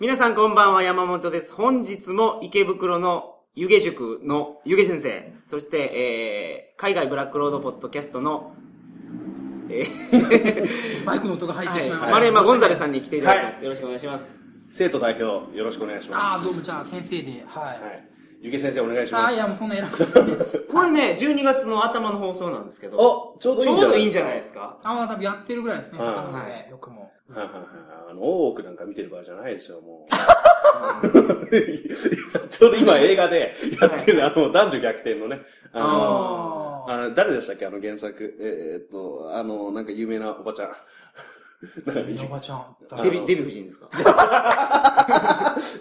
皆さんこんばんは、山本です。本日も池袋の湯気塾の湯気先生、そして、えー、海外ブラックロードポッドキャストの、えー、バイクの音が入ってしまいまはい、した。丸山ゴンザレさんに来ていただきます。よろしくお願いします。生徒代表、よろしくお願いします。ああ、どうもじゃあ先生で、はい。はい。ゆけ先生、お願いしああ、ます。いや、もうそんな偉くないです。これね、12月の頭の放送なんですけど、お、ちょうどいちょいんじゃないうどいいんじゃないですか。ああ、多分やってるぐらいですね、はい魚ので、よくも。はいはいはい。あの、大奥なんか見てる場合じゃないですよ、もう。ちょうど今映画でやってる、あの、男女逆転のね、あの、ああの、誰でしたっけあの原作。えーっと、あの、なんか有名なおばちゃん。なんかあ。おばちゃん。あデビ、デビ夫人ですか？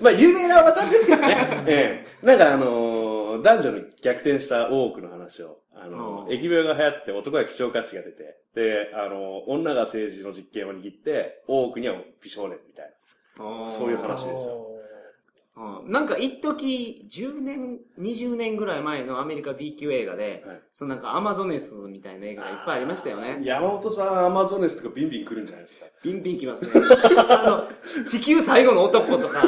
まあ、有名なおばちゃんですけどね。ええ。なんかあのー男女の逆転した大奥の話を、あのうん疫病が流行って男が希少価値が出て、で、あの女が政治の実権を握って、大奥には美少年みたいな。そういう話ですようんなんか一時10年、20年ぐらい前のアメリカ B 級映画で、はいそのなんかアマゾネスみたいな映画がいっぱいありましたよね。山本さん、アマゾネスとかビンビン来るんじゃないですか？ビンビンきますね。あの、地球最後の男とか。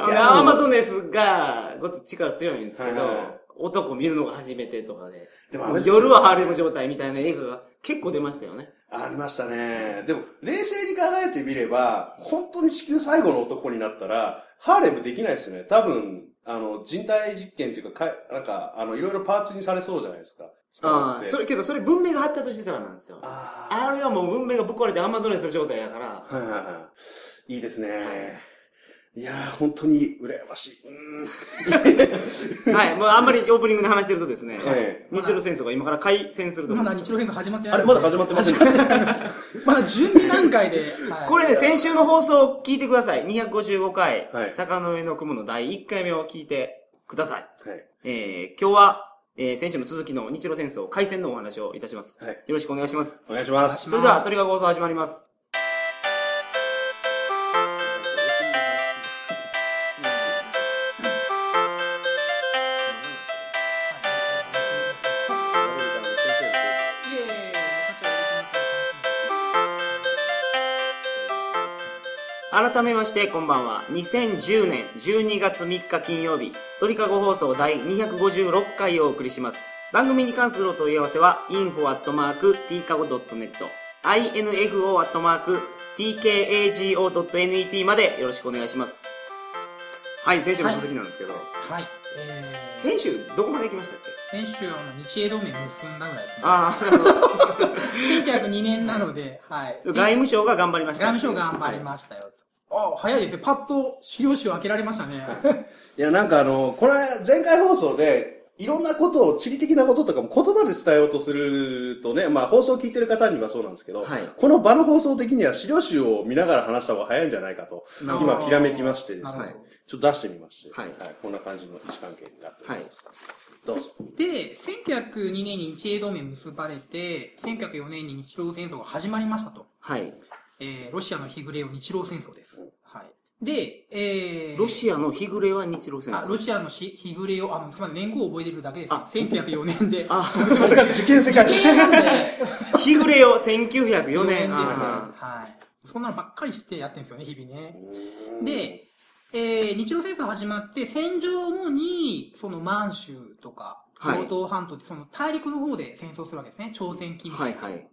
アマゾネスがごつ力強いんですけど、はいはい男見るのが初めてとかで。でも夜はハーレム状態みたいな映画が結構出ましたよね。ありましたね。でも、冷静に考えてみれば、本当に地球最後の男になったら、ハーレムできないですよね。多分、あの、人体実験っていうか、かなんか、あの、いろいろパーツにされそうじゃないですか。使ああ、それけどそれ文明が発達してたからなんですよ。ああれはもう文明がぶっ壊れてアマゾネスの状態やから、ーはいはいはい。いいですね。いやー、本当に羨ましい。うーん。はい、もうあんまりオープニングで話してるとですね、はい日露戦争が今から開戦すると思まだうんですよ日露戦争始まってない。あれ、まだ始まってません まだ準備段階で。はいこれね、先週の放送を聞いてください。255回、はい坂の上の雲の第1回目を聞いてください。はい。えー、今日は、えー、先週の続きの日露戦争開戦のお話をいたします。はいよろしくお願いします。お願いします。それでは、トリガー放送始まります。改めまして、こんばんは。2010年12月3日金曜日、鳥かご放送第256回をお送りします。番組に関するお問い合わせは、info.tkago.net、info.tkago.net までよろしくお願いします。はい、先週の続きなんですけど、はい。えー、先週どこまで行きましたっけ？先週、あの、日英同盟結んだぐらいですね。ああ、なるほど。1902年なので、はい。外務省が頑張りました。外務省頑張りましたよと。あ、早いですね。パッと資料集を開けられましたね。いや、なんかあの、これ、前回放送で、いろんなことを、地理的なこととかも言葉で伝えようとするとね、まあ放送を聞いてる方にはそうなんですけど、はいこの場の放送的には資料集を見ながら話した方が早いんじゃないかと、なるほど今ひらめきましてですねなるほど、ちょっと出してみまして、はいこんな感じの位置関係になっております。どうぞ。で、1902年に日英同盟結ばれて、1904年に日露戦争が始まりましたと。はい。えー、ロシアの日暮れを日露戦争です。はい。で、えー、ロシアの日暮れは日露戦あ、争。ロシアのし日暮れを、あの、すみません、年号を覚えてるだけですねあ。1904年で。あ、確かに受験世界日暮れを1904 4年。年ですね。あはい。そんなのばっかりしてやってるんですよね、日々ね。で、えー、日露戦争始まって、戦場主に、その満州とか、はい東東半島って、その大陸の方で戦争するわけですね。朝鮮近ー辺。はいはい。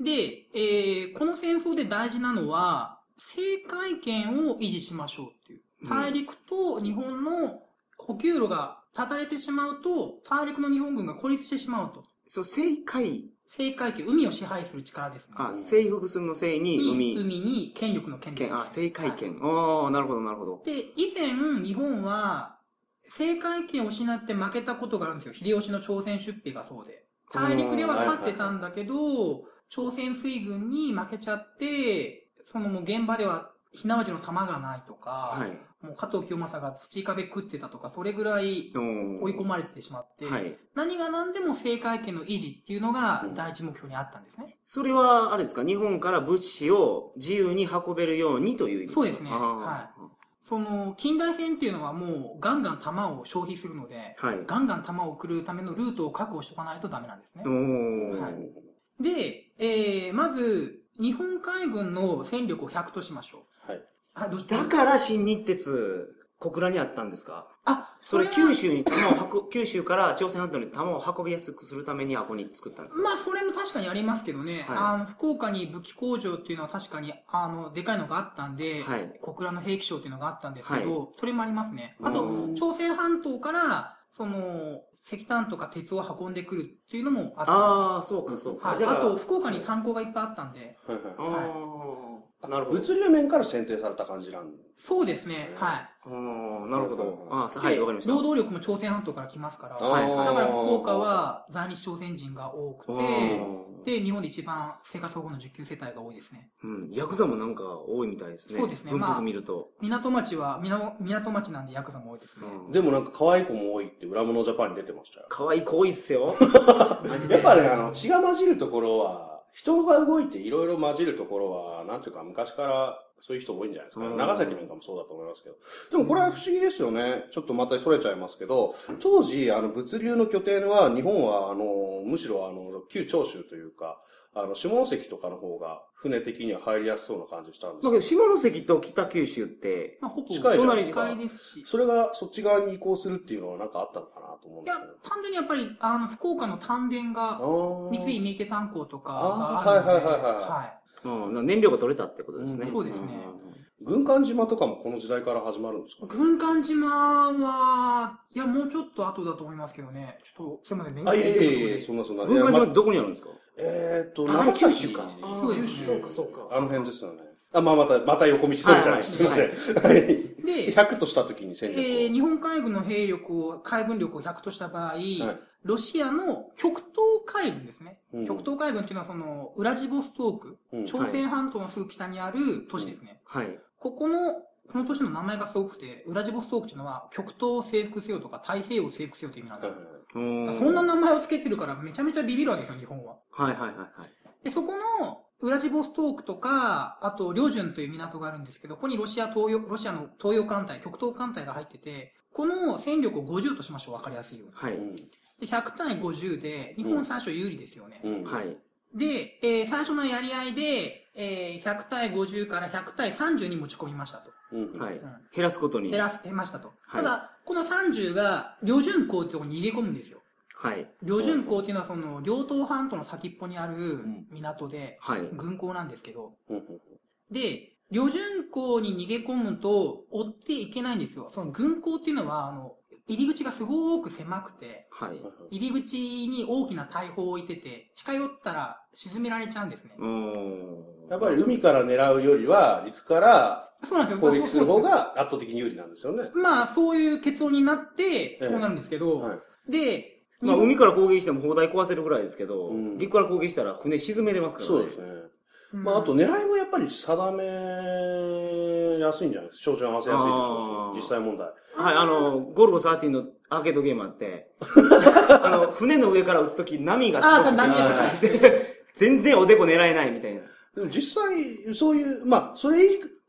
で、えーこの戦争で大事なのは、政界権を維持しましょうっていう。大陸と日本の補給路が断たれてしまうと、大陸の日本軍が孤立してしまうと。そう、政界、政界権、海を支配する力ですね。あ、征服するの征にに海、海に権力の権です権、あ、政界はい権。ああ、なるほどなるほど。で、以前、日本は、政界権を失って負けたことがあるんですよ。秀吉の朝鮮出兵がそうで。大陸では勝ってたんだけど、朝鮮水軍に負けちゃって、そのもう現場では火縄銃の弾がないとか、はい。もう加藤清正が土壁食ってたとか、それぐらい追い込まれてしまって、はい。何が何でも政界権の維持っていうのが第一目標にあったんですね。それは、あれですか、日本から物資を自由に運べるようにという意味そうですね。はその、近代戦っていうのはもうガンガン弾を消費するので、はい。ガンガン弾を送るためのルートを確保しておかないとダメなんですね。はい。で、えー、まず、日本海軍の戦力を100としましょう。はい。はい、どうしだから新日鉄、小倉にあったんですか？あ、それは九州に弾を運、九州から朝鮮半島に弾を運びやすくするためにあここに作ったんですか？まあ、それも確かにありますけどね、はい。あの、福岡に武器工場っていうのは確かに、あの、でかいのがあったんで、はい。小倉の兵器廠っていうのがあったんですけど、はそれもありますね。あとうん、朝鮮半島から、その、石炭とか鉄を運んでくるっていうのもあった。ああ、そうかそうか。あ、あと、福岡に炭鉱がいっぱいあったんで、はいあはい。ーなるほど。物流面から選定された感じなんそうですね、はい。なるほど。あはい、わかりました。労働力も朝鮮半島から来ますから、はいはいだから福岡は在日朝鮮人が多くうて、んで、日本で一番生活保護の受給世帯が多いですね。うん。ヤクザもなんか多いみたいですね。そうですね分布図まあ見ると。港町は、港港町なんでヤクザも多いですね。うんでもなんか可愛い子も多いって裏物ジャパンに出てましたよ。可愛い子多いっすよ。やっぱね、あの、血が混じるところは、人が動いていろいろ混じるところは、なんていうか昔からそういう人多いんじゃないですか。うん長崎なんかもそうだと思いますけど。でもこれは不思議ですよね。ちょっとまたそれちゃいますけど、当時、あの、物流の拠点は、日本は、あの、むしろ、あの、旧長州というか、あの、下関とかの方が、船的には入りやすそうな感じしたんですだけど、下関と北九州って、まあ、ほぼ近いじゃないですか近いですし。それがそっち側に移行するっていうのはなんかあったのかなと思うんいやですけど。、単純にやっぱり、あの、福岡の丹田が、三井三池炭鉱とかがあるので、はいはいはいはいはうん、な燃料が取れたってことですね。うんそうですね軍艦島とかもこの時代から始まるんですか？い。軍艦島は、いや、もうちょっと後だと思いますけどね。ちょっと、すいません、勉あ、いやいやいやいや、でそんなそんな。軍艦島ってどこにあるんですか？えーっと、あ長崎九州か。そうです九州そうか、そうか。あの辺ですよね。あ、まあまた、また横道それじゃないです。すいません。はい。で、100とした時に戦力を。えー日本海軍の兵力を、海軍力を100とした場合、はいロシアの極東海軍ですね。うん極東海軍っていうのはその、ウラジボストーク、うん朝鮮半島のすぐ北にある都市ですね。はい。ここの、この都市の名前がすごくて、ウラジボストークっていうのは、極東を征服せよとか、太平洋を征服せよという意味なんですよ。うんそんな名前を付けてるから、めちゃめちゃビビるわけですよ、日本は。はいはいはいはい。で、そこの、ウラジボストークとか、あと、両順という港があるんですけど、ここにロシア東洋、ロシアの東洋艦隊、極東艦隊が入ってて、この戦力を50としましょう、わかりやすいように。はい。で、100対50で、日本最初有利ですよね。うん。はい。で、えー最初のやり合いで、えー100対50から100対30に持ち込みましたと。うん。はいうん。減らすことに。減らせましたと。はいただ、この30が、両順港ってとこに逃げ込むんですよ。はい。両順港っていうのはその、両東半島の先っぽにあるん港で、はい。軍港なんですけど、うん。で、旅順港に逃げ込むと、追っていけないんですよ。その軍港っていうのは、あの、入り口がすごく狭くて、はい。入り口に大きな大砲を置いてて、近寄ったら沈められちゃうんですね。うーん。やっぱり海から狙うよりは、陸からそうなんですよ。攻撃する方が圧倒的に有利なんですよね。まあ、そういう結論になって、えそうなるんですけど、はいで、まあ、海から攻撃しても砲台壊せるぐらいですけど、うん陸から攻撃したら船沈めれますからね。そうですね。うんまあ、あと狙いもやっぱり定めやすいんじゃないですか。照準合わせやすいでしあょうーし、実際問題。はい、あの、ゴルゴ13のアーケードゲームあって、あの、船の上から撃つとき波がすごくあー波が高いて、全然おでこ狙えないみたいな。でも実際、そういう、まあ、それ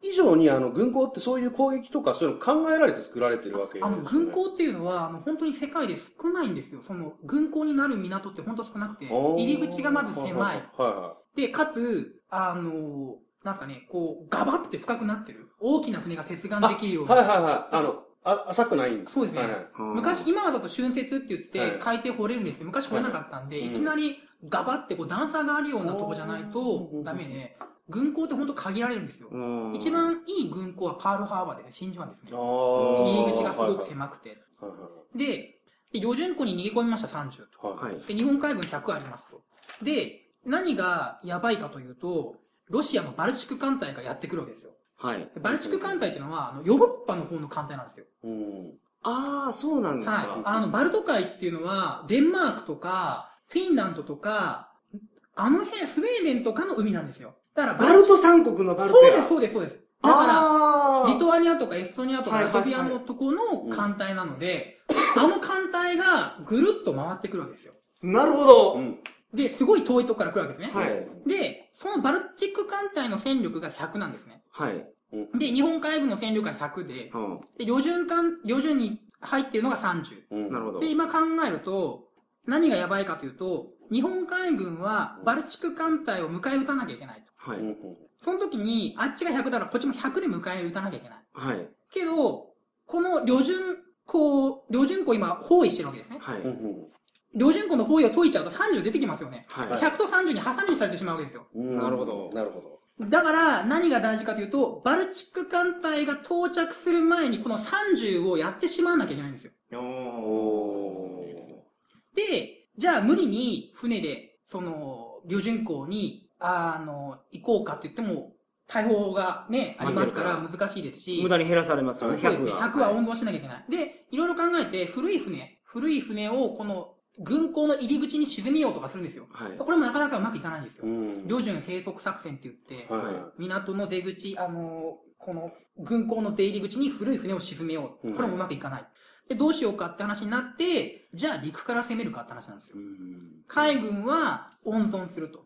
以上に、あの、軍港ってそういう攻撃とかそういうの考えられて作られてるわけですよね。あの、軍港っていうのは、あの、本当に世界で少ないんですよ。その、軍港になる港って本当少なくて、入り口がまず狭い。はいはで、かつ、あの、なんすかね、こう、ガバって深くなってる。大きな船が接岸できるようい。な。はいはいはい。あの、あ浅くないんですそうですねはいはい昔、今はだと春節って言って、はい海底掘れるんですけど、昔掘れなかったんで、はいいきなりガバってこう段差があるようなとこじゃないとダメで、軍港って本当限られるんですよ。うん一番いい軍港はパールハーバーで、真珠湾ですね。入り口がすごく狭くて。で、で余順港に逃げ込みました、30と。はい。で、日本海軍100ありますと。で、何がやばいかというと、ロシアのバルチク艦隊がやってくるわけですよ。はい。でバルチク艦隊っていうのは、あのヨーロッパの方の艦隊なんですよ。うん。ああ、そうなんですはいか。。あの、バルト海っていうのは、デンマークとか、フィンランドとか、あの辺、スウェーデンとかの海なんですよ。だから、バルト三国のバルトや。そうです、そうです、そうです。だから、ああ。リトアニアとかエストニアとかラトビアのとこの艦隊なので、あの艦隊がぐるっと回ってくるわけですよ。なるほど。うん。で、すごい遠いとこから来るわけですね。はいで、そのバルチック艦隊の戦力が100なんですね。はい。で、日本海軍の戦力が100で、うん。で、旅順艦、旅順に入っているのが30。うん。なるほどで、。今考えると、何がやばいかというと、日本海軍はバルチク艦隊を迎え撃たなきゃいけないと。はい。うんその時に、あっちが100だからこっちも100で迎え撃たなきゃいけない。はい。けど、この旅順港、旅順港今包囲してるわけですね。はい。旅順港の包囲を解いちゃうと30出てきますよね。はい。100と30にハサミにされてしまうわけですよ。うんなるほどなるほど。だから、何が大事かというと、バルチク艦隊が到着する前にこの30をやってしまわなきゃいけないんですよ。おで、じゃあ無理に船で、その、旅順港に、あの、行こうかって言っても、大砲がね、ありますから待難しいですし。無駄に減らされますよね、100そうですね。が。100は温存しなきゃいけない。で、いろいろ考えて、古い船、古い船をこの軍港の入り口に沈めようとかするんですよ。はい。これもなかなかうまくいかないんですよ。ん旅順閉塞作戦って言って、は港の出口、あの、この軍港の出入り口に古い船を沈めよう。うんこれもうまくいかない。で、どうしようかって話になって、じゃあ陸から攻めるかって話なんですよ。海軍は温存すると。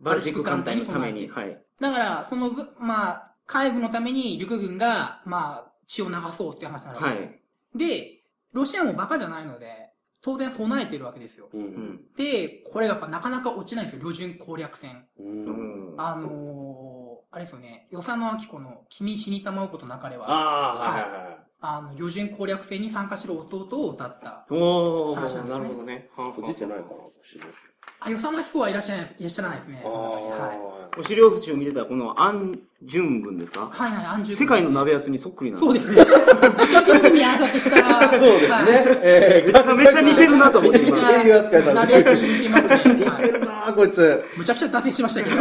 バルチック艦隊のために。はい。だから、そのぐ、まあ、海軍のために陸軍が、まあ、血を流そうっていう話になるわけはですい。で、ロシアもバカじゃないので、当然備えてるわけですよ。う。うんん。で、これがやっぱなかなか落ちないんですよ、旅順攻略戦。う。うんん。あのー、あれですよね、与謝野明子の君死にたまうことなかれは、ああ、はいはいはい。あの、旅順攻略戦に参加する弟を歌った。おー、話なんですねなるほどね。出てないかな資料あ、与謝野明子はいらっしゃらないいらっしゃらないですね。はい。あ資料集見てたら、このアン・ジュン軍ですか？はいはい、安住世界の鍋やつにそっくりなそうですね。逆に見暗殺した。あ。そうですはい。ね。えーめちゃめちゃ似てるなと思って今。めちゃめちゃ鍋焼きに似 てますね。似はい てるなーこいつ。むちゃくちゃ脱線しましたけど。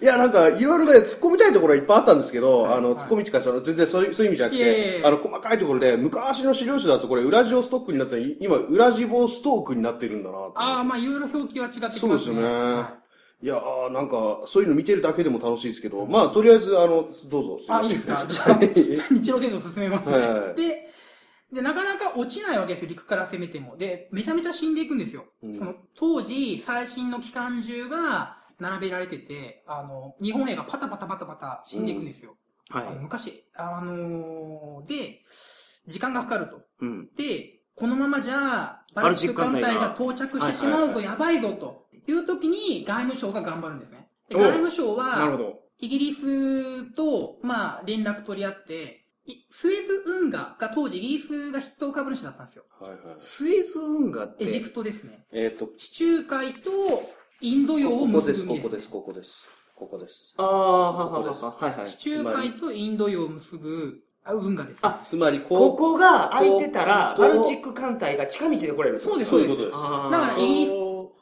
いや、なんか、いろいろね、突っ込みたいところはいっぱいあったんですけど、あの、はい突っ込みってか、その、全然そういう、そういう意味じゃなくてえ、あの、細かいところで、昔の資料集だとこれ、ウラジオストックになったら、今、ウラジボストークになってるんだなとああ、まあ、いろいろ表記は違ってきますね。そうですよねはいやー、なんか、そういうの見てるだけでも楽しいですけど、まあ、とりあえず、あの、どうぞ、すいあ、ません。いいですか日露戦争進めますね。はいはいで、で、なかなか落ちないわけですよ、陸から攻めても。で、めちゃめちゃ死んでいくんですよ。うんその、当時、最新の機関銃が並べられてて、あの、日本兵がパタパタパタパタ死んでいくんですよ。あのはい。昔、あのーで、時間がかかると。うん。で、このままじゃ、バルチック艦隊が到着してしまうぞ、やばいぞ、という時に外務省が頑張るんですね。でお外務省は、なるほど。イギリスと、まあ、連絡取り合って、いスエズ運河が当時イギリスが筆頭株主だったんですよ。はいはい。スエズ運河って。エジプトですね。えっと、地中海とインド洋をここです、結ぶ海です、ね。ここです、ここです。ここです。ああ、はははは。はいはい。地中海とインド洋を結ぶあ運河です、ね。あつまり、ここが空いてたら、ここバルチック艦隊が近道で来れる。そうですそういうことです。だからイギリス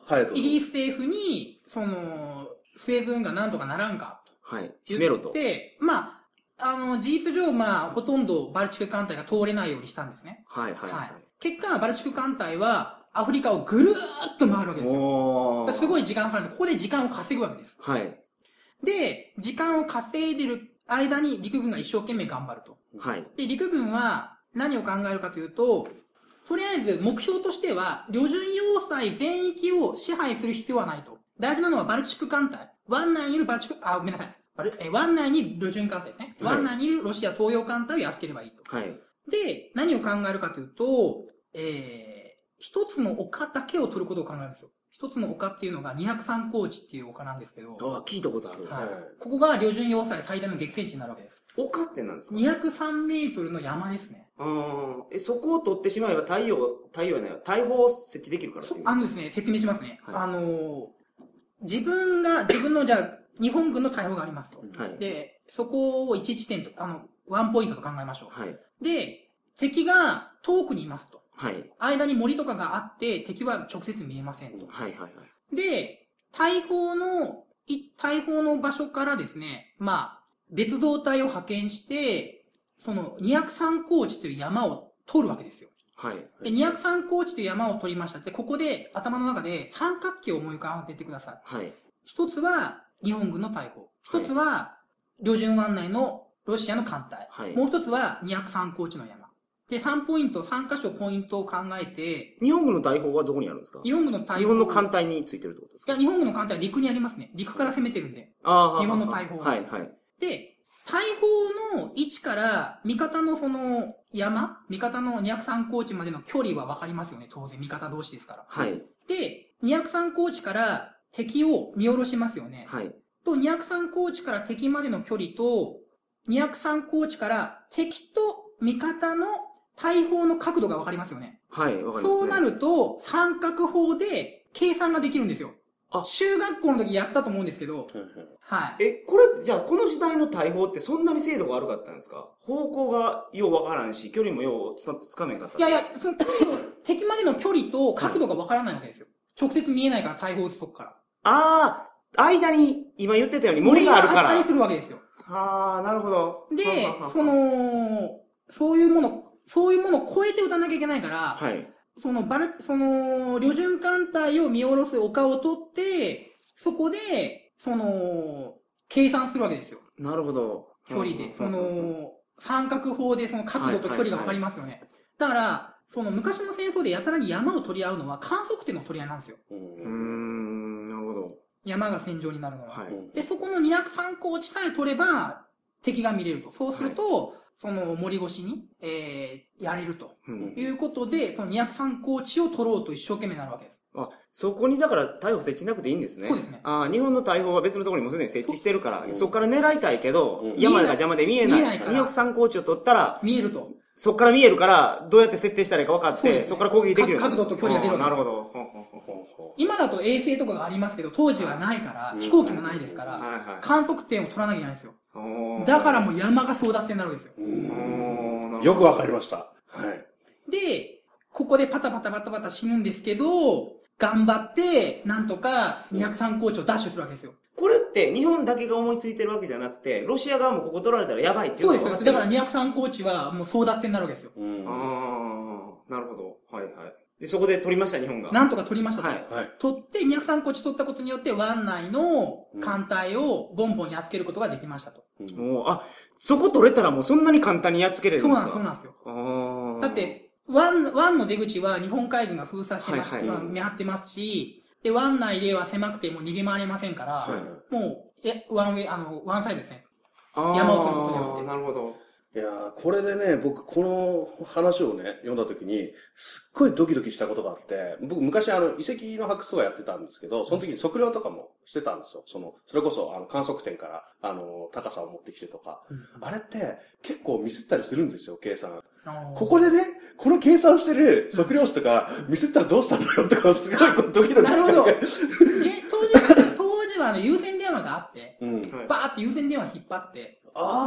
はい、イギリス政府に、その、スエズ運河なんとかならんか、はい。と閉めろと。で、まあ、あの、事実上、まあ、ほとんどバルチク艦隊が通れないようにしたんですね。はいはいははい。結果、バルチク艦隊は、アフリカをぐるーっと回るわけい。ですよ。すごい時間かかるんで、ここで時間を稼ぐわけです。はい。で、時間を稼いでる間に陸軍が一生懸命頑張ると。はい。で、陸軍は何を考えるかというと、とりあえず目標としては、旅順要塞全域を支配する必要はないと。大事なのはバルチク艦隊。湾内にいるバルチク、あ、ごめんなさい。バルえ湾内に旅順艦隊ですね。はい湾内にいるロシア東洋艦隊を預ければいいと。はい。で、何を考えるかというと、えー、一つの丘だけを取ることを考えるんですよ。一つの丘っていうのが203高地っていう丘なんですけど、ああ、聞いたことある。はいはいここが旅順要塞最大の激戦地になるわけです。丘ってなんですか？203メートルの山ですね。あーえ、そこを取ってしまえば太陽、太陽やないわ大砲を設置できるからっていう。そあのですね、説明しますね。はいあのー自分が、自分のじゃあ、日本軍の大砲がありますと。はい。で、そこを1地点と、あの、ワンポイントと考えましょう。はい。で、敵が遠くにいますと。はい。間に森とかがあって、敵は直接見えませんと。はいはいはい。で、大砲の、い大砲の場所からですね、まあ、別動隊を派遣して、その203高地という山を取るわけですよ。はい。で、203高地という山を取りました。で、ここで頭の中で三角形を思い浮かべてください。はい。一つは日本軍の大砲。一つは旅順湾内のロシアの艦隊。はいもう一つは203高地の山。で、3ポイント、3箇所ポイントを考えて、日本軍の大砲はどこにあるんですか？日本軍の大砲。日本の艦隊についてるってことですか？いや、日本軍の艦隊は陸にありますね。陸から攻めてるんで。ああ、日本の大砲はいはい。で、大砲の位置から味方のその山味方の203高地までの距離は分かりますよね。当然、味方同士ですから。はい。で、203高地から敵を見下ろしますよね。はい。と、203高地から敵までの距離と、203高地から敵と味方の大砲の角度がわかりますよね。はい、わかります、ね。そうなると、三角法で計算ができるんですよ。あ中学校の時やったと思うんですけど、はい。え、これ、じゃあ、この時代の大砲ってそんなに精度が悪かったんですか？方向がようわからんし、距離もようつかつかめんかった。いやいや、その 敵までの距離と角度がわからないわけですよ。直接見えないから大砲撃つとこから。ああ、間に、今言ってたように森があるから森があったり。するわけですよ。ああ、なるほど。でそ、の、そういうもの、そういうものを超えて撃たなきゃいけないから、はい。そのバル、その、旅順艦隊を見下ろす丘を取って、そこで、その、計算するわけですよ。なるほど。距離で。その、三角法でその角度と距離がわかりますよね。だから、その昔の戦争でやたらに山を取り合うのは観測点の取り合いなんですよ。うーん、なるほど。山が戦場になるのは。はい。で、そこの203高地さえ取れば、敵が見れると。そうすると、その森越しに、えー、やれると。うんいうことで、その203高地を取ろうと一生懸命なるわけです。あ、そこにだから大砲設置なくていいんですね。そうですねあー日本の大砲は別のところにもすでに設置してるから、うんそこから狙いたいけど、うん山が邪魔で見えない。見えないから二億三高地を取ったら、見えると。そこから見えるから、どうやって設定したらいいか分かって、そねそこから攻撃できる。角度と距離が出るわけですなるほど。今だと衛星とかがありますけど、当時はないから、うん飛行機もないですから、はいはい。観測点を取らなきゃいけないんですよ。だからもう山が争奪戦になるわけですよ。よくわかりました。はい。で、ここでパタパタパタパタ死ぬんですけど、頑張って、なんとか203高地をダッシュするわけですよ。これって日本だけが思いついてるわけじゃなくて、ロシア側もここ取られたらやばいっていうそうです、そうです。だからら、203高地はもう争奪戦になるわけですよ。うんああ、なるほど。はいはい。で、そこで取りました、日本が。なんとか取りましたと。はいはい。取って203高地取ったことによって湾内の艦隊をボンボンやっつけることができましたと。うんもう、あ、そこ取れたらもうそんなに簡単にやっつけれるそうなんです、んですか？そうなんですよ。あーだっ、て、湾、湾の出口は日本海軍が封鎖してます、はいはい見張ってますし、で、湾内では狭くてもう逃げ回れませんから、はいもう、え、ワンウェイ、あの、ワンサイドですね。山を取ることによってなるほど。いやーこれでね、僕、この話をね、読んだ時に、すっごいドキドキしたことがあって、僕、昔、あの、遺跡の発掘をやってたんですけど、その時に測量とかもしてたんですよ。その、それこそ、あの、観測点から、あの、高さを持ってきてとか。あれって、結構ミスったりするんですよ、計算。ここでね、この計算してる測量士とか、ミスったらどうしたんだろうとか、すごいドキドキしてなるほど。で、当時は、当時はあの、優先電話があって、うん。はいバーって優先電話引っ張って、あ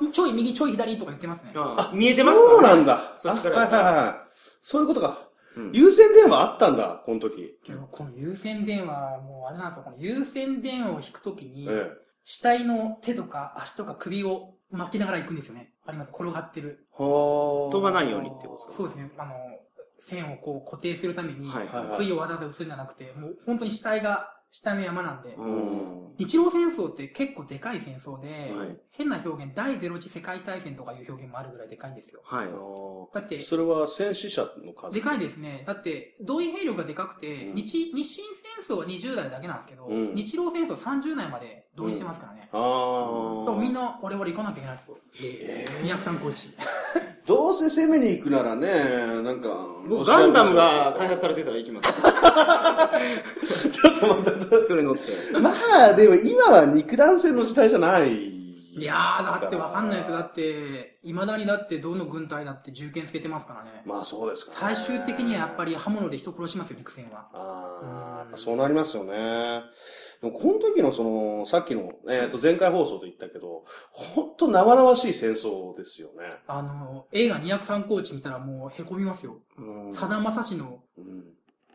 で、ちょい右ちょい左とか言ってますね。ああ、見えてますそうなんだ。そっちからあはいはいはい。そういうことか。うん優先電話あったんだ、この時。けど、この優先電話、もうあれなんですよ、この優先電話を引くときに、え死体の手とか足とか首を巻きながら行くんですよね。あります。転がってる。飛ばないようにってことですか？そうですね。あの、線をこう固定するために、はいはいはい杭をわざわざ打つんじゃなくて、もう本当に死体が死体の山なんで、うん日露戦争って結構でかい戦争で、はい変な表現、第ゼロ次世界大戦とかいう表現もあるぐらいでかいんですよ。はい。だって、それは戦死者の数？でかいですね。だって、動員兵力がでかくて、うん日、日清戦争は20代だけなんですけど、うん日露戦争30代まで動員してますからね。あだからあ。みんな我々行かなきゃいけないですよ。203高地。どうせ攻めに行くならね、なんか、僕ガンダムが開発されてたら行きます。ちょっと待って。それ乗って。まあ、でも今は肉弾戦の時代じゃない。いやー、だってわかんないですよ。だって、未だにだってどの軍隊だって銃剣つけてますからね。まあそうですか、ね。最終的にはやっぱり刃物で人殺しますよ、陸戦は。ああ、そうなりますよね。でもこの時のその、さっきの、えっ、と、前回放送で言ったけど、本当生々しい戦争ですよね。あの、映画203高地見たらもう凹みますよ。うんさだまさしの、うん。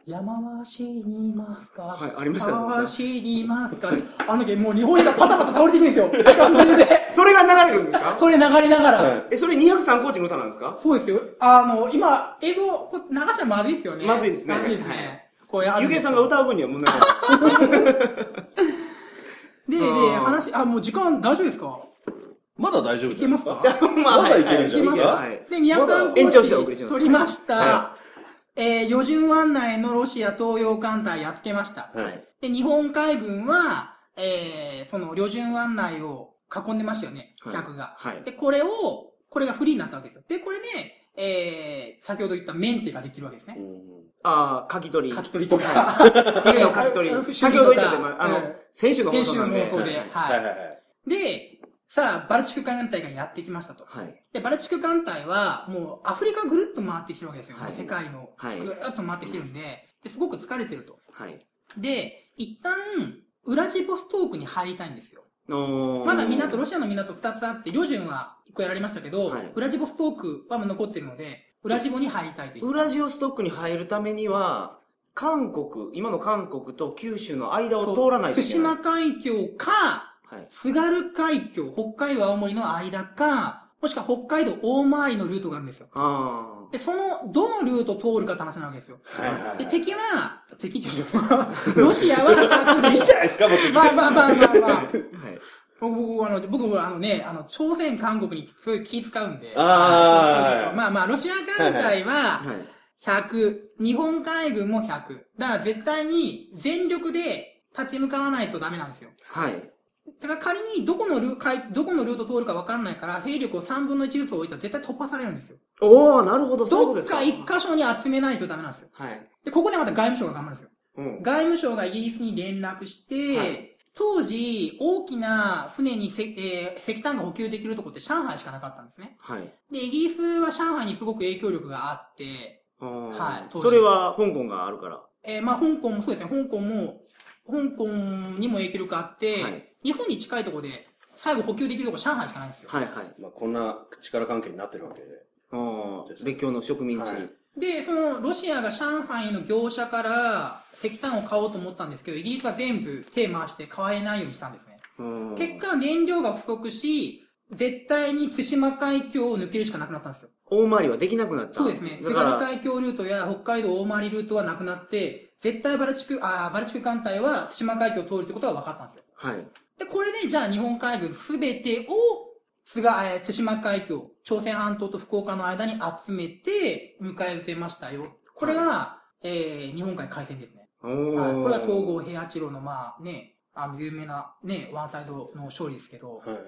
山は死にますか？はいありましたね。山は死にますか？あの時もう日本映画パタパタ倒れていくんですよ。それで、それが流れるんですか？これ流れながら。はい。え、それ203コーチの歌なんですか？そうですよ。あの、今、映像、これ流したらまずいですよね。まずいですね。まずいですはね。これあるゆげさんが歌う分には問題ない。で、で、話、あ、もう時間大丈夫ですか？まだ大丈夫いけますか？ままだいけるんじゃないですか？はい。で、宮さん延長してお送りします。取りました。はえー、余順湾内のロシア東洋艦隊やっつけました。はい。で、日本海軍は、えー、その旅順湾内を囲んでましたよね、はい客が。はい。で、これを、これがフリーになったわけですよ。で、これで、えー、先ほど言ったメンテができるわけですね。うんああ、書き取り。書き取りとか、船の書き取り。先ほど言ったで、まあ、あの、うん選手の放選手の。放送で、はい。ははいはいはい。い。で、さあ、バルチク艦隊がやってきましたと。はい。で、バルチク艦隊は、もうアフリカぐるっと回ってきてるわけですよ。はい世界の。はいぐるっと回ってきてるんで、ですごく疲れてると。はい。で、一旦、ウラジボストークに入りたいんですよ。まだ港、ロシアの港2つあって、旅順は1個やられましたけど、はいウラジボストークは残ってるので、ウラジボに入りたいという。ウラジオストックに入るためには、韓国、今の韓国と九州の間を通らないといけない。対馬海峡か、はい。津軽海峡、北海道青森の間か、もしくは北海道大回りのルートがあるんですよ。あで、その、どのルートを通るかって話なわけですよ。はいはいはい。で、敵は、敵って言うと ロシアは、いいじゃないですか、もうまあまあまあまあまあ。あ。はい。僕、あの、僕もあのね、あの、朝鮮、韓国にそういう気使うんで。あーまあまあ、ロシア艦隊は、はい。100、日本海軍も100。だから絶対に全力で立ち向かわないとダメなんですよ。はい。だから仮にどこのル海どこのルート通るか分かんないから、兵力を3分の1ずつ置いたら絶対突破されるんですよ。おー、なるほど、そうどっか。か一箇所に集めないとダメなんですよ。はい。で、ここでまた外務省が頑張るんですよ。うん。外務省がイギリスに連絡して、はい当時、大きな船にせ、えー石炭が補給できるとこって上海しかなかったんですね。はい。で、イギリスは上海にすごく影響力があって、はい当時それは香港があるから。えーまあ、香港もそうですね、香港も、香港にも影響力あって、はい日本に近いところで、最後補給できるとこ上海しかないんですよ。はいはい。まあ、こんな力関係になってるわけで。あー列強の植民地。はいで、その、ロシアが上海の業者から石炭を買おうと思ったんですけど、イギリスが全部手回して買えないようにしたんですね。うん結果、燃料が不足し、絶対に対馬海峡を抜けるしかなくなったんですよ。大回りはできなくなった。そうですね。津軽海峡ルートや北海道大回りルートはなくなって、絶対バルチク、あーバルチク艦隊は対馬海峡を通るってことは分かったんですよ。はい。で、これで、じゃあ日本海軍すべてを、津が、えー対馬海峡、朝鮮半島と福岡の間に集めて、迎え撃てましたよ。これが、えー、日本海海戦ですね。おはい。ーこれが統合平八郎の、まあね、あの、有名な、ね、ワンサイドの勝利ですけど、はいはい。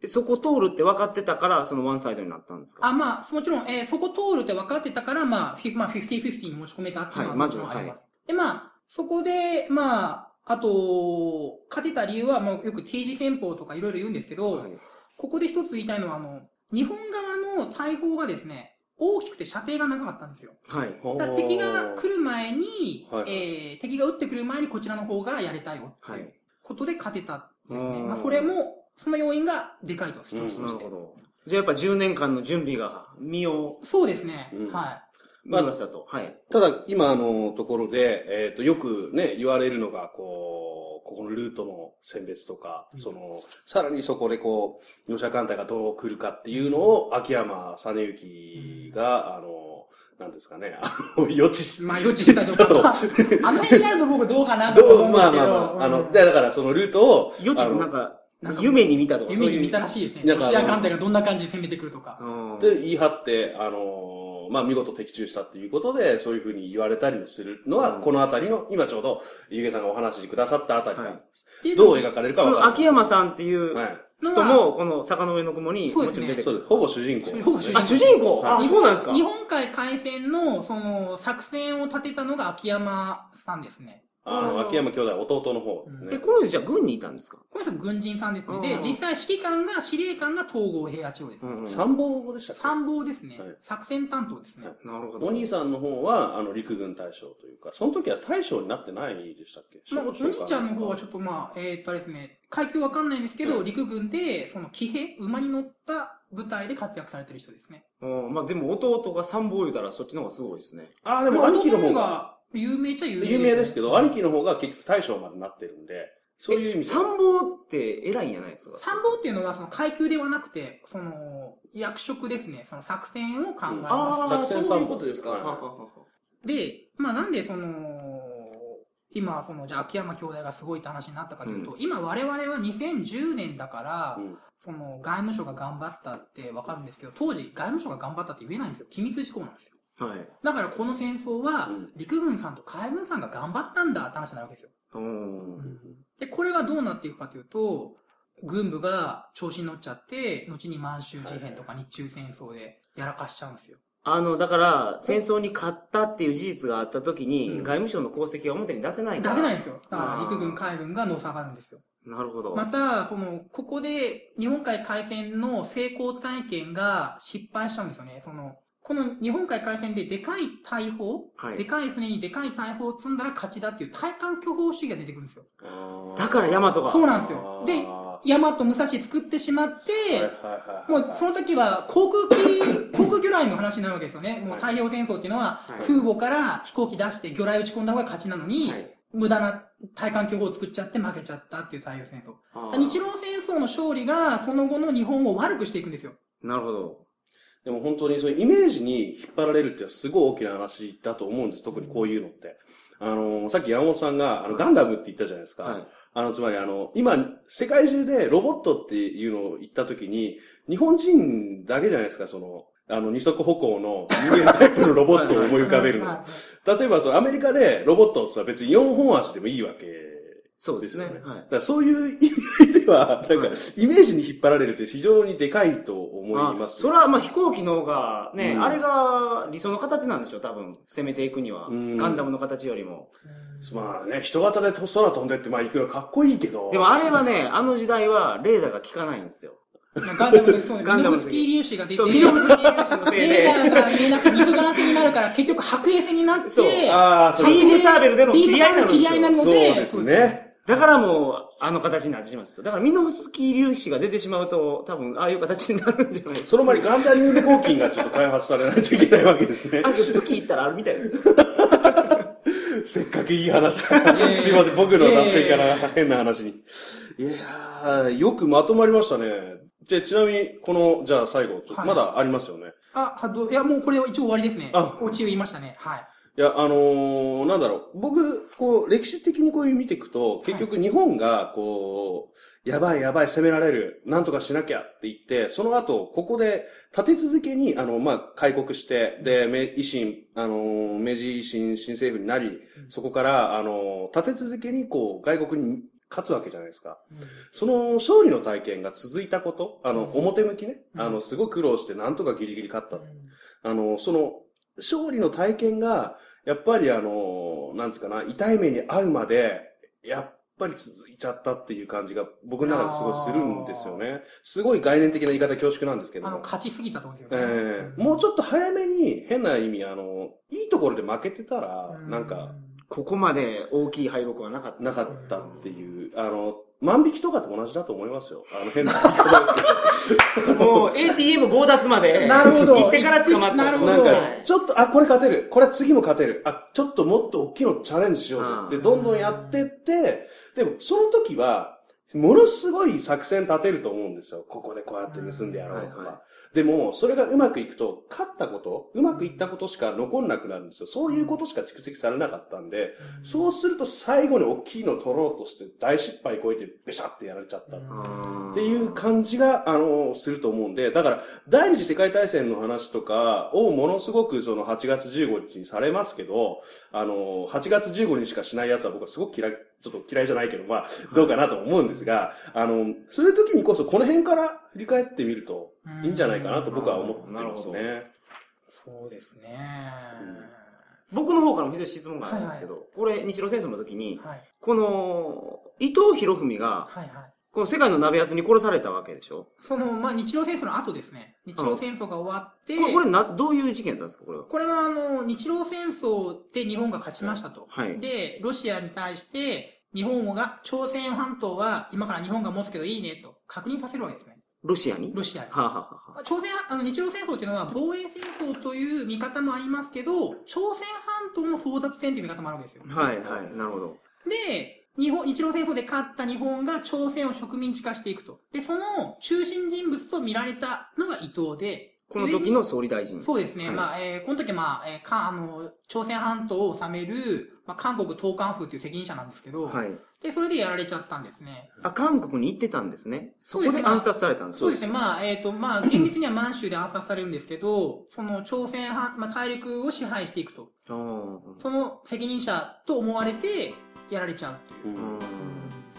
でそこ通るって分かってたから、そのワンサイドになったんですか？あ、まあ、もちろん、えーそこ通るって分かってたから、まあ、フィまあ、50-50に持ち込めたっていうのはもちろんあります。で、まあ、そこで、まあ、あと、勝てた理由は、もうよく T 字戦法とかいろいろ言うんですけど、はいここで一つ言いたいのは、あの、日本側の大砲がですね、大きくて射程が長かったんですよ。はい。だから敵が来る前に、はいえー敵が撃ってくる前にこちらの方がやれたよってはいいうことで勝てたんですね。うんまあ、それも、その要因がでかいと、一つうんとしてなるほ。ど。じゃあやっぱ10年間の準備が身をそうですね。うんは見ましたと。はい。ただ、今のところで、えっ、と、よくね、言われるのが、こう、ここのルートの選別とか、その、さらにそこでこう、ロシア艦隊がどう来るかっていうのを、秋山実之が、あの、なんですかね、あの、予知しい。まあ、予知したとか。あの辺になると僕どうかなと思うんですけど。まあまあまあ、あの、だからそのルートを、予知あのなんかなん、か夢に見たとか。夢に見たらししいですね。ロシア艦隊がどんな感じで攻めてくるとか。いで言い張って、あのまあ、見事的中したっていうことで、そういうふうに言われたりするのは、うんこのあたりの、今ちょうど、ゆげさんがお話しくださったあたりなんです。っていうどう描かれるかそのわかんない。秋山さんっていうはい。人も、この坂の上の雲にもそうですねちろん出てくる。そうです。ほぼ主人公。ほぼ主人公あ、主人公？はいあ、そうなんですか日本海海戦の、その、作戦を立てたのが秋山さんですね。あの、秋山兄弟、弟の方ね。え、この人じゃあ軍にいたんですか？この人軍人さんですね。でうん、実際指揮官が、司令官が東郷平八郎ですね。うん参謀でしたっけ？参謀ですねはい。作戦担当ですね。なるほど。お兄さんの方は、あの、陸軍大将というか、その時は大将になってないでしたっけ？まあ、お兄ちゃんの方はちょっとまあ、えーっとあれですね、階級わかんないんですけど、うん陸軍で、その騎兵、馬に乗った部隊で活躍されてる人ですね。うんまあでも弟が参謀言うたらそっちの方がすごいですね。ああ、でもまあ兄貴の方が有名っちゃ有名有名ですけど、兄貴の方が結局大将までなってるんで、そういう意味で参謀って偉いんじゃないですか？参謀っていうのはその階級ではなくて、その役職ですね、その作戦を考えます。ああ、作戦参謀。そういうことですか？はい。ははははで、まあなんでその、今その、じゃあ秋山兄弟がすごいって話になったかというと、今我々は2010年だから、うん。その外務省が頑張ったってわかるんですけど、当時外務省が頑張ったって言えないんですよ。機密事項なんですよ。はい。だからこの戦争はうん、陸軍さんと海軍さんが頑張ったんだって話になるわけですよ。うん。で、これがどうなっていくかというと、軍部が調子に乗っちゃって、後に満州事変とか日中戦争でやらかしちゃうん。ですよ。あの、だから、戦争に勝ったっていう事実があった時に、うん。外務省の功績は表に出せない出。せないん。ですよ。だから陸軍、海軍がのさばるん。ですよ。なるほど。また、その、ここで日本海海戦の成功体験が失敗しちゃうん。ですよね。その、この日本海海戦ででかい大砲、はいでかい船にでかい大砲を積んだら勝ちだっていう体感巨砲主義が出てくるんですよ。だから大和が。そうなんですよ。で、大和武蔵作ってしまって、もうその時は航空機、航空魚雷の話になるわけですよね。もう太平洋戦争っていうのは、はい空母から飛行機出して魚雷打ち込んだ方が勝ちなのに、はい無駄な対艦巨砲を作っちゃって負けちゃったっていう太平洋戦争。日露戦争の勝利がその後の日本を悪くしていくんですよ。なるほど。でも本当にそういうイメージに引っ張られるっていうのはすごい大きな話だと思うんです。特にこういうのって。あの、さっき山本さんが、あの、ガンダムって言ったじゃないですか。はい。あの、つまりあの、今、世界中でロボットっていうのを言ったときに、日本人だけじゃないですか、その、あの、二足歩行の人間タイプのロボットを思い浮かべるの。は例えば、そのアメリカでロボットってさ、別に4本足でもいいわけそうですね。はいだ。からそういう意味では、なんかはい、イメージに引っ張られるって非常にでかいと思いますあそれはまあ飛行機の方がね、うんあれが理想の形なんでしょう、多分。攻めていくには。うんガンダムの形よりも。まあね、人型で空飛んでって、まあ、いくらかっこいいけど。でもあれはね、あの時代はレーダーが効かないんですよ。いガンダムの時そうね、ガンダムの時ミノフスキー粒子が出て、そう、ミノフスキー粒子のせいレーダで、ーが見えなくて肉眼線になるから結局白衛星になって、そうああ、そうビームサーベルでの切り合いになるんですよ切り合いになるのそうで、ですね。だからもう、あの形になってしまうんですよ。だからミノフスキー粒子が出てしまうと、多分、ああいう形になるんじゃないですか。その前にガンダムニュー合金がちょっと開発されないといけないわけですねあ、。月行ったらあるみたいですよ。せっかくいい話。すいません、僕の脱線から変な話に。いやー、よくまとまりましたね。じゃあ、ちなみに、この、じゃあ最後、ちょっとはいまだありますよね。あ、はどういや、もうこれ一応終わりですね。あオチを言いましたね。はい。いや、あのーなんだろう。僕、こう、歴史的にこういう見ていくと、結局日本が、こう、やばいやばい攻められる、なんとかしなきゃって言って、その後、ここで立て続けに、あの、まあ、開国して、で、め維新、あのー明治維新新政府になり、そこから、あのー立て続けに、こう、外国に勝つわけじゃないですか。その勝利の体験が続いたこと、あの、うん表向きね、うんあの、すごい苦労して、なんとかギリギリ勝った。あの、その、勝利の体験が、やっぱりあの、なんつうかな、痛い目に遭うまで、やっぱり続いちゃったっていう感じが僕の中ですごいするんですよね。すごい概念的な言い方恐縮なんですけどあの、も。勝ちすぎたと思うんですよね。ええもうちょっと早めに変な意味、あの、いいところで負けてたら、なんか、、ここまで大きい敗北はなかった。なかったっていう、あの、万引きとかと同じだと思いますよ。あの、変な言い方ですけど。もう ATM 強奪まで、なるほど行ってから捕まったと。なるほどなんかはい、ちょっと、あ、これ勝てる。これ次も勝てる。あ、ちょっともっと大きいのチャレンジしようぜうん。で、どんどんやってって、でも、その時は、ものすごい作戦立てると思うんですよ。ここでこうやって盗んでやろうとか。でも、それがうまくいくと、勝ったこと、うまくいったことしか残んなくなるんですよ。そういうことしか蓄積されなかったんで、そうすると最後に大きいの取ろうとして大失敗こいてベシャってやられちゃった。うんっていう感じが、あの、すると思うんで、だから、第二次世界大戦の話とかをものすごくその8月15日にされますけど、あの、8月15日しかしないやつは僕はすごく嫌い、ちょっと嫌いじゃないけど、まあ、どうかなと思うんですが、あの、そういう時にこそこの辺から振り返ってみるといいんじゃないかなと僕は思ってますなるね。そうですね。僕の方からも一つ質問があるんですけど、これ日露戦争の時に、はい。この、伊藤博文が、はいはい。この世界の鍋圧に殺されたわけでしょ？その、まあ、日露戦争の後ですね。日露戦争が終わって、これ、これな、どういう事件だったんですかこれは？これはあの、日露戦争で日本が勝ちましたと。はい。で、ロシアに対して、日本が、朝鮮半島は今から日本が持つけどいいねと確認させるわけですね。ロシアに？ロシアに。はあ、はあは朝鮮、あの、日露戦争っていうのは防衛戦争という見方もありますけど、朝鮮半島の争奪戦という見方もあるわけですよ。はいはい、なるほど。で、日本、日露戦争で勝った日本が朝鮮を植民地化していくと。で、その中心人物と見られたのが伊藤で、この時の総理大臣。そうですね。はいまあ、えーこの時まあ、えーか、あの、朝鮮半島を治める、まあ、韓国東韓風という責任者なんですけど、はい。で、それでやられちゃったんですね。あ、韓国に行ってたんですね。そこで暗殺されたんですそうですね。まあ、えっ、と、まあ、厳密には満州で暗殺されるんですけど、その朝鮮半、まあ、大陸を支配していくと。その責任者と思われて、やられちゃうっていう。うんうん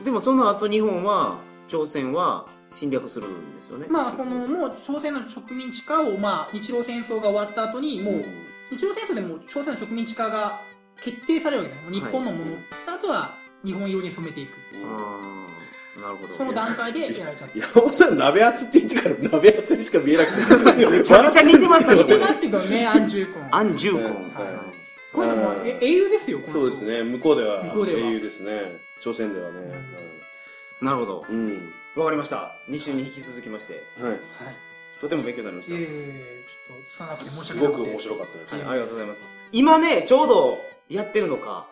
でもその後日本は、朝鮮は侵略するんですよね。まあ、その、もう朝鮮の植民地化を、まあ、日露戦争が終わった後に、もう、日露戦争でもう朝鮮の植民地化が決定されるわけね。日本のもの。あとは、日本色に染めていく。なるほど。その段階でやられちゃって。山本さん、鍋厚って言ってから鍋厚にしか見えなくて。めちゃめちゃ似てますよ 似てますけどね、アンジューコン。アンジューコン。はいこれでも、え英雄ですよ、そうです。ね。向こうでは英雄ですね。朝鮮ではね。なるほど。うん。わかりました。2週に引き続きまして、はい。はい。とても勉強になりましいえいた。え、ちょっと、つながって申しす訳なくて。ごく面白かったです。はい、ありがとうございます。今ね、ちょうどやってるのか、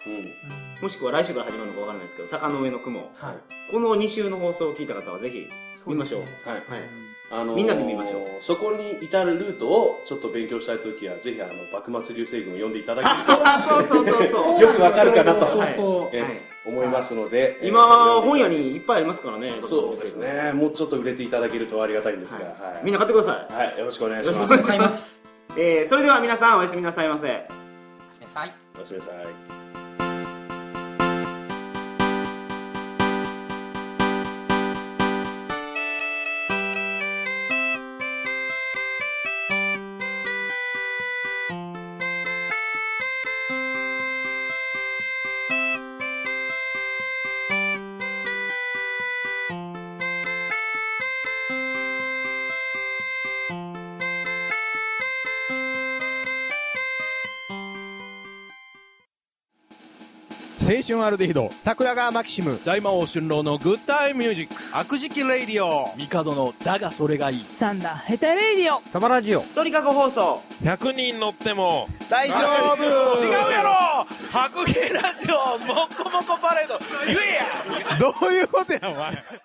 もしくは来週から始まるのかわからないですけど、坂の上の雲。はい。この2週の放送を聞いた方はぜひ見ましょう。そはい。はい。あのーみんなで見ましょうそこに至るルートをちょっと勉強したいときは、ぜひあの、幕末流星群を読んでいただけるあ、そうそうそうそう。よくわかるかなと思いますので。今、本屋に。にいっぱいありますからね。そうですね。もうちょっと売れていただけるとありがたいんですが。ははいい。みんな買ってください。はい。よろしくお願いします。よろしくお願いします。えー、それでは皆さんおやすみなさいませ。はい。おやすみなさい。春アルデヒド桜川マキシム。大魔王春郎のグッタイムミュージック。悪事記レイディオ。帝のだがそれがいい。サンダーヘタレイディオ。サバラジオ。鳥かご放送。100人乗っても。大丈夫。違うやろ。白芸ラジオもっこもこパレード。言えや。どういうことやお前